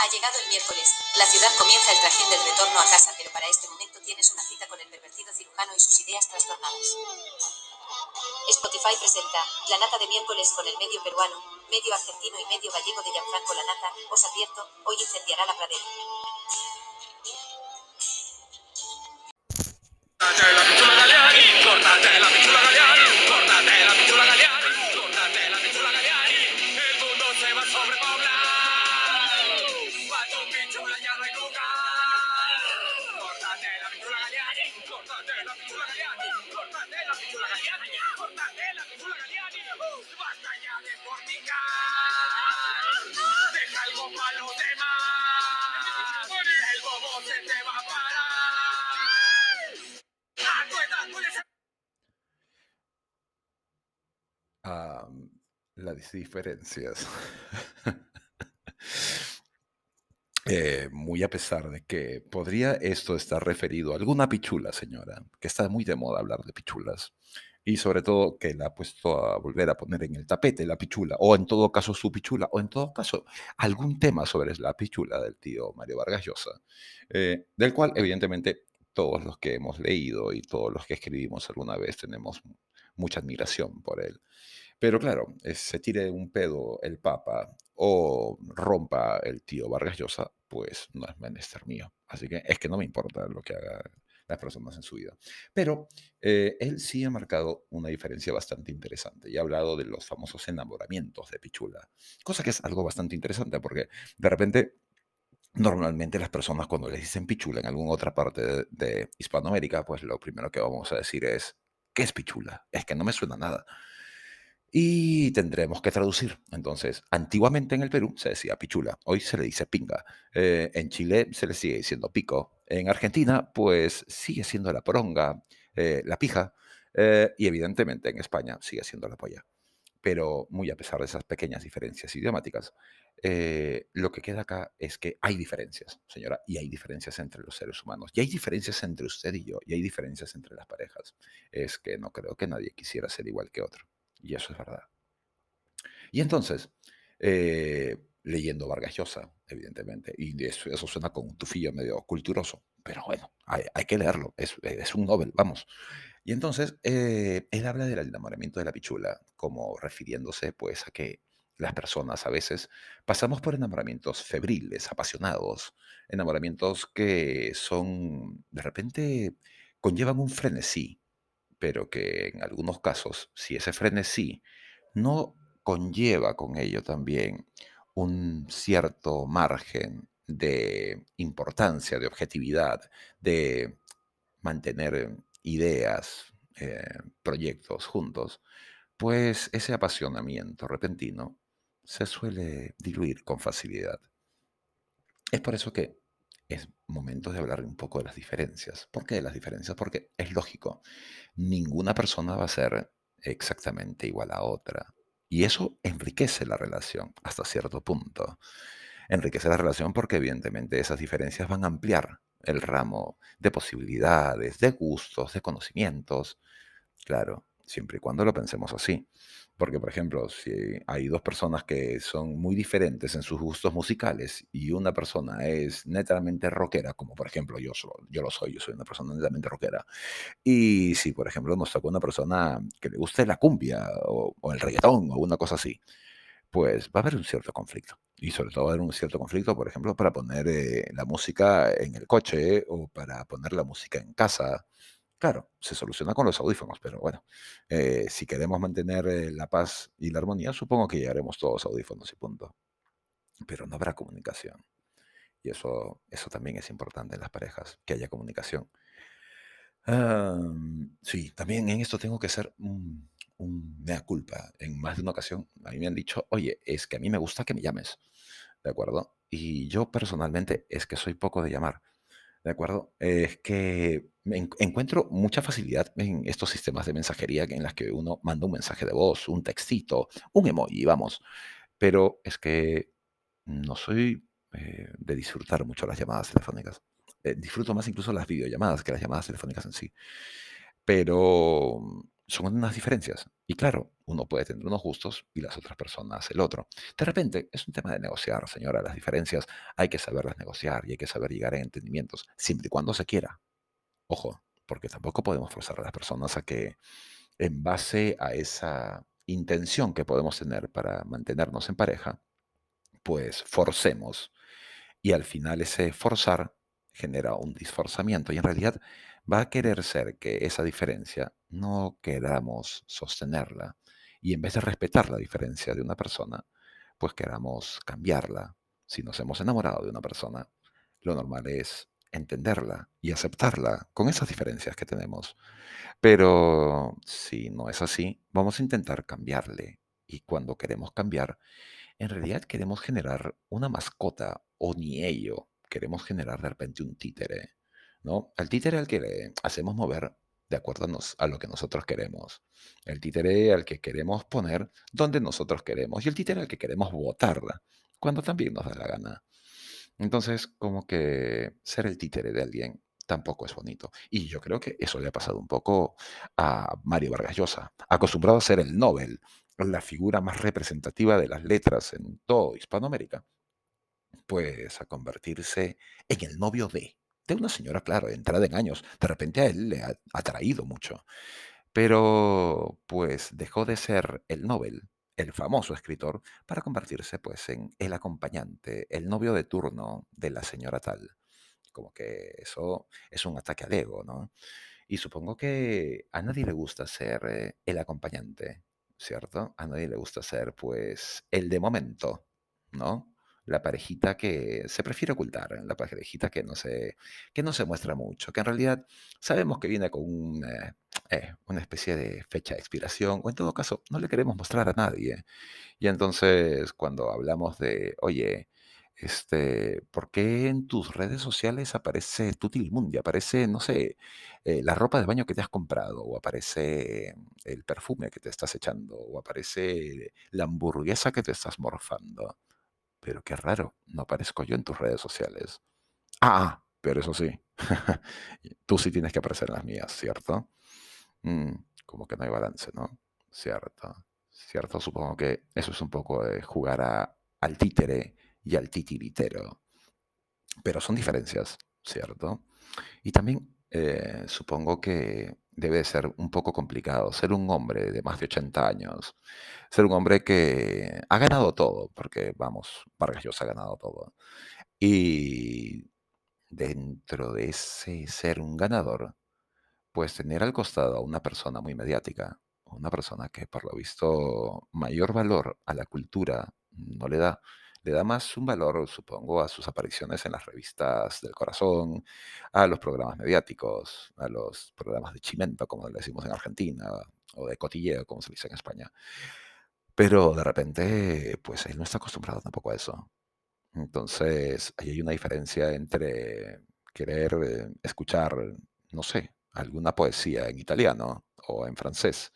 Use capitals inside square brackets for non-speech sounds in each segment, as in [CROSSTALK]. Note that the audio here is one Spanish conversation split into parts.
Ha llegado el miércoles. La ciudad comienza el trajín del retorno a casa, pero para este momento tienes una cita con el pervertido cirujano y sus ideas trastornadas. Spotify presenta La Nata de miércoles con el medio peruano, medio argentino y medio gallego de Gianfranco La Nata. Os advierto, hoy incendiará la pradera. Córtate la pichula Galeani, córtate la pichula Galeani, córtate la pichula Galeani. Uh, Basta ya de fornicar. Deja algo para los demás. El bobo se te va a parar. A tu edad puedes a las diferencias. [LAUGHS] Eh, muy a pesar de que podría esto estar referido a alguna pichula, señora, que está muy de moda hablar de pichulas. Y sobre todo que la ha puesto a volver a poner en el tapete la pichula, o en todo caso su pichula, o en todo caso algún tema sobre la pichula del tío Mario Vargas Llosa, eh, del cual evidentemente todos los que hemos leído y todos los que escribimos alguna vez tenemos mucha admiración por él. Pero claro, eh, se tire un pedo el Papa o rompa el tío Vargas Llosa, pues no es menester mío. Así que es que no me importa lo que hagan las personas en su vida. Pero eh, él sí ha marcado una diferencia bastante interesante y ha hablado de los famosos enamoramientos de Pichula, cosa que es algo bastante interesante porque de repente Normalmente las personas cuando les dicen pichula en alguna otra parte de, de Hispanoamérica, pues lo primero que vamos a decir es, ¿qué es pichula? Es que no me suena nada. Y tendremos que traducir. Entonces, antiguamente en el Perú se decía pichula, hoy se le dice pinga. Eh, en Chile se le sigue diciendo pico. En Argentina, pues sigue siendo la poronga, eh, la pija. eh, y evidentemente en España sigue siendo la polla. Pero muy a pesar de esas pequeñas diferencias idiomáticas, lo que queda acá es que hay diferencias, señora, y hay diferencias entre los seres humanos, y hay diferencias entre usted y yo, y hay diferencias entre las parejas. Es que no creo que nadie quisiera ser igual que otro, y eso es verdad. Y entonces, eh, leyendo Vargas Llosa, evidentemente, y eso, eso suena con un tufillo medio culturoso, pero bueno, hay, que leerlo, es, es un Nobel, vamos. Y entonces, eh, él habla del enamoramiento de la pichula, como refiriéndose pues a que las personas a veces pasamos por enamoramientos febriles, apasionados, enamoramientos que son, de repente, conllevan un frenesí, pero que en algunos casos, si ese frenesí no conlleva con ello también un cierto margen de importancia, de objetividad, de mantener ideas, eh, proyectos juntos, pues ese apasionamiento repentino se suele diluir con facilidad. Es por eso que es momento de hablar un poco de las diferencias. ¿Por qué de las diferencias? Porque es lógico, ninguna persona va a ser exactamente igual a otra. Y eso enriquece la relación hasta cierto punto. Enriquece la relación porque evidentemente esas diferencias van a ampliar el ramo de posibilidades, de gustos, de conocimientos. Claro, siempre y cuando lo pensemos así. Porque, por ejemplo, si hay dos personas que son muy diferentes en sus gustos musicales y una persona es netamente rockera, como por ejemplo yo, yo lo soy, yo soy una persona netamente rockera, y si, por ejemplo, nos toca una persona que le guste la cumbia o, o el reggaetón o una cosa así, pues va a haber un cierto conflicto. Y sobre todo va a haber un cierto conflicto, por ejemplo, para poner eh, la música en el coche o para poner la música en casa. Claro, se soluciona con los audífonos, pero bueno, eh, si queremos mantener eh, la paz y la armonía, supongo que llevaremos todos audífonos y punto. Pero no habrá comunicación. Y eso, eso también es importante en las parejas, que haya comunicación. Sí, también en esto tengo que ser un, un mea culpa. En más de una ocasión a mí me han dicho, oye, es que a mí me gusta que me llames, ¿de acuerdo? Y yo personalmente es que soy poco de llamar, ¿de acuerdo? Es que encuentro mucha facilidad en estos sistemas de mensajería en las que uno manda un mensaje de voz, un textito, un emoji, vamos. Pero es que no soy eh, de disfrutar mucho las llamadas telefónicas. Eh, disfruto más incluso las videollamadas que las llamadas telefónicas en sí. Pero mm, son unas diferencias. Y claro, uno puede tener unos gustos y las otras personas el otro. De repente, es un tema de negociar, señora. Las diferencias hay que saberlas negociar y hay que saber llegar a entendimientos, siempre y cuando se quiera. Ojo, porque tampoco podemos forzar a las personas a que, en base a esa intención que podemos tener para mantenernos en pareja, pues forcemos. Y al final ese forzar genera un disforzamiento y en realidad va a querer ser que esa diferencia no queramos sostenerla y en vez de respetar la diferencia de una persona, pues queramos cambiarla. Si nos hemos enamorado de una persona, lo normal es entenderla y aceptarla con esas diferencias que tenemos. Pero si no es así, vamos a intentar cambiarle. Y cuando queremos cambiar, en realidad queremos generar una mascota o ni ello. Queremos generar de repente un títere, ¿no? Al títere al que hacemos mover de acuerdo a, lo que nosotros queremos. El títere al que queremos poner donde nosotros queremos. Y el títere al que queremos botar cuando también nos da la gana. Entonces, como que ser el títere de alguien tampoco es bonito. Y yo creo que eso le ha pasado un poco a Mario Vargas Llosa, acostumbrado a ser el Nobel, la figura más representativa de las letras en todo Hispanoamérica, pues a convertirse en el novio de, de una señora, claro, entrada en años. De repente a él le ha atraído mucho. Pero pues dejó de ser el Nobel el famoso escritor, para convertirse pues en el acompañante, el novio de turno de la señora tal. Como que eso es un ataque al ego, ¿no? Y supongo que a nadie le gusta ser eh, el acompañante, ¿cierto? A nadie le gusta ser pues el de momento, ¿no? La parejita que se prefiere ocultar, la parejita que no se, que no se muestra mucho, que en realidad sabemos que viene con un, eh, eh, una especie de fecha de expiración, o en todo caso, no le queremos mostrar a nadie. Y entonces, cuando hablamos de, oye, este, ¿por qué en tus redes sociales aparece Tutilimundi? Aparece, no sé, eh, la ropa de baño que te has comprado, o aparece el perfume que te estás echando, o aparece la hamburguesa que te estás morfando. Pero qué raro, no aparezco yo en tus redes sociales. Ah, pero eso sí, [LAUGHS] tú sí tienes que aparecer en las mías, ¿cierto? Mm, como que no hay balance, ¿no? Cierto, cierto. Supongo que eso es un poco de jugar al títere y al titiritero. Pero son diferencias, ¿cierto? Y también eh, supongo que debe ser un poco complicado ser un hombre de más de 80 años, ser un hombre que ha ganado todo, porque vamos, Vargas ha ganado todo. Y dentro de ese ser un ganador, pues tener al costado a una persona muy mediática, una persona que por lo visto mayor valor a la cultura no le da, le da más un valor, supongo, a sus apariciones en las revistas del corazón, a los programas mediáticos, a los programas de chimento, como le decimos en Argentina, o de cotilleo, como se dice en España. Pero de repente, pues él no está acostumbrado tampoco a eso. Entonces, ahí hay una diferencia entre querer eh, escuchar, no sé, alguna poesía en italiano o en francés.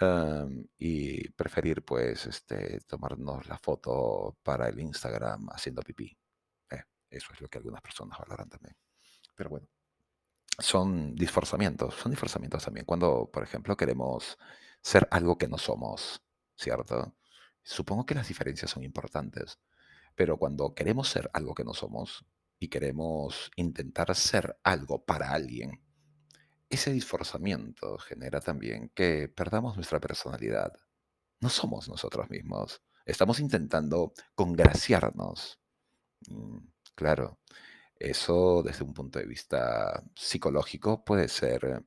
Em, y preferir, pues, este, tomarnos la foto para el Instagram haciendo pipí. Eh, eso es lo que algunas personas valoran también. Pero bueno, son disforzamientos, son disforzamientos también. Cuando, por ejemplo, queremos ser algo que no somos, ¿cierto? Supongo que las diferencias son importantes, pero cuando queremos ser algo que no somos y queremos intentar ser algo para alguien, ese disforzamiento genera también que perdamos nuestra personalidad. No somos nosotros mismos. Estamos intentando congraciarnos. Mm, claro, eso desde un punto de vista psicológico puede ser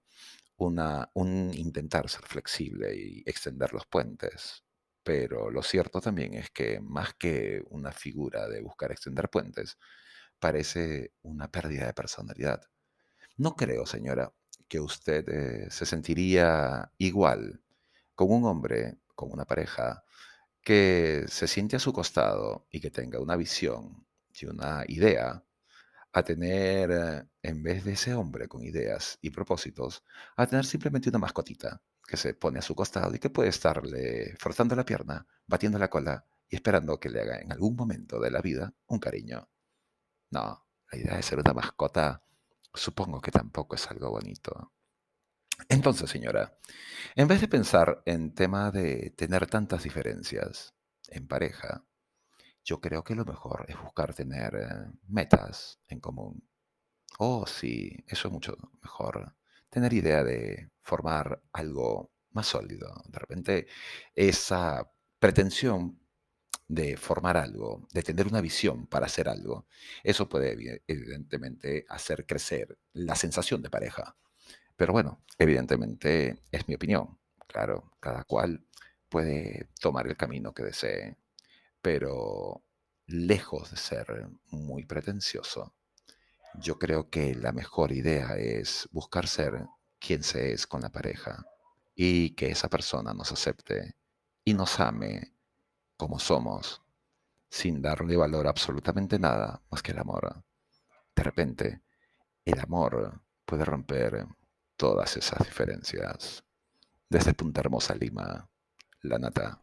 una, un intentar ser flexible y extender los puentes. Pero lo cierto también es que más que una figura de buscar extender puentes, parece una pérdida de personalidad. No creo, señora, que usted eh, se sentiría igual con un hombre, con una pareja, que se siente a su costado y que tenga una visión y una idea, a tener, eh, en vez de ese hombre con ideas y propósitos, a tener simplemente una mascotita que se pone a su costado y que puede estarle forzando la pierna, batiendo la cola y esperando que le haga en algún momento de la vida un cariño. No, la idea de ser una mascota supongo que tampoco es algo bonito. Entonces, señora, en vez de pensar en tema de tener tantas diferencias en pareja, yo creo que lo mejor es buscar tener eh, metas en común. Oh, sí, eso es mucho mejor. Tener idea de formar algo más sólido. De repente, esa pretensión de formar algo, de tener una visión para hacer algo, eso puede evidentemente hacer crecer la sensación de pareja. Pero bueno, evidentemente es mi opinión. Claro, cada cual puede tomar el camino que desee, pero lejos de ser muy pretencioso, yo creo que la mejor idea es buscar ser quien se es con la pareja y que esa persona nos acepte y nos ame como somos, sin darle valor a absolutamente nada más que el amor. De repente, el amor puede romper todas esas diferencias. Desde Punta Hermosa, Lima, la nata.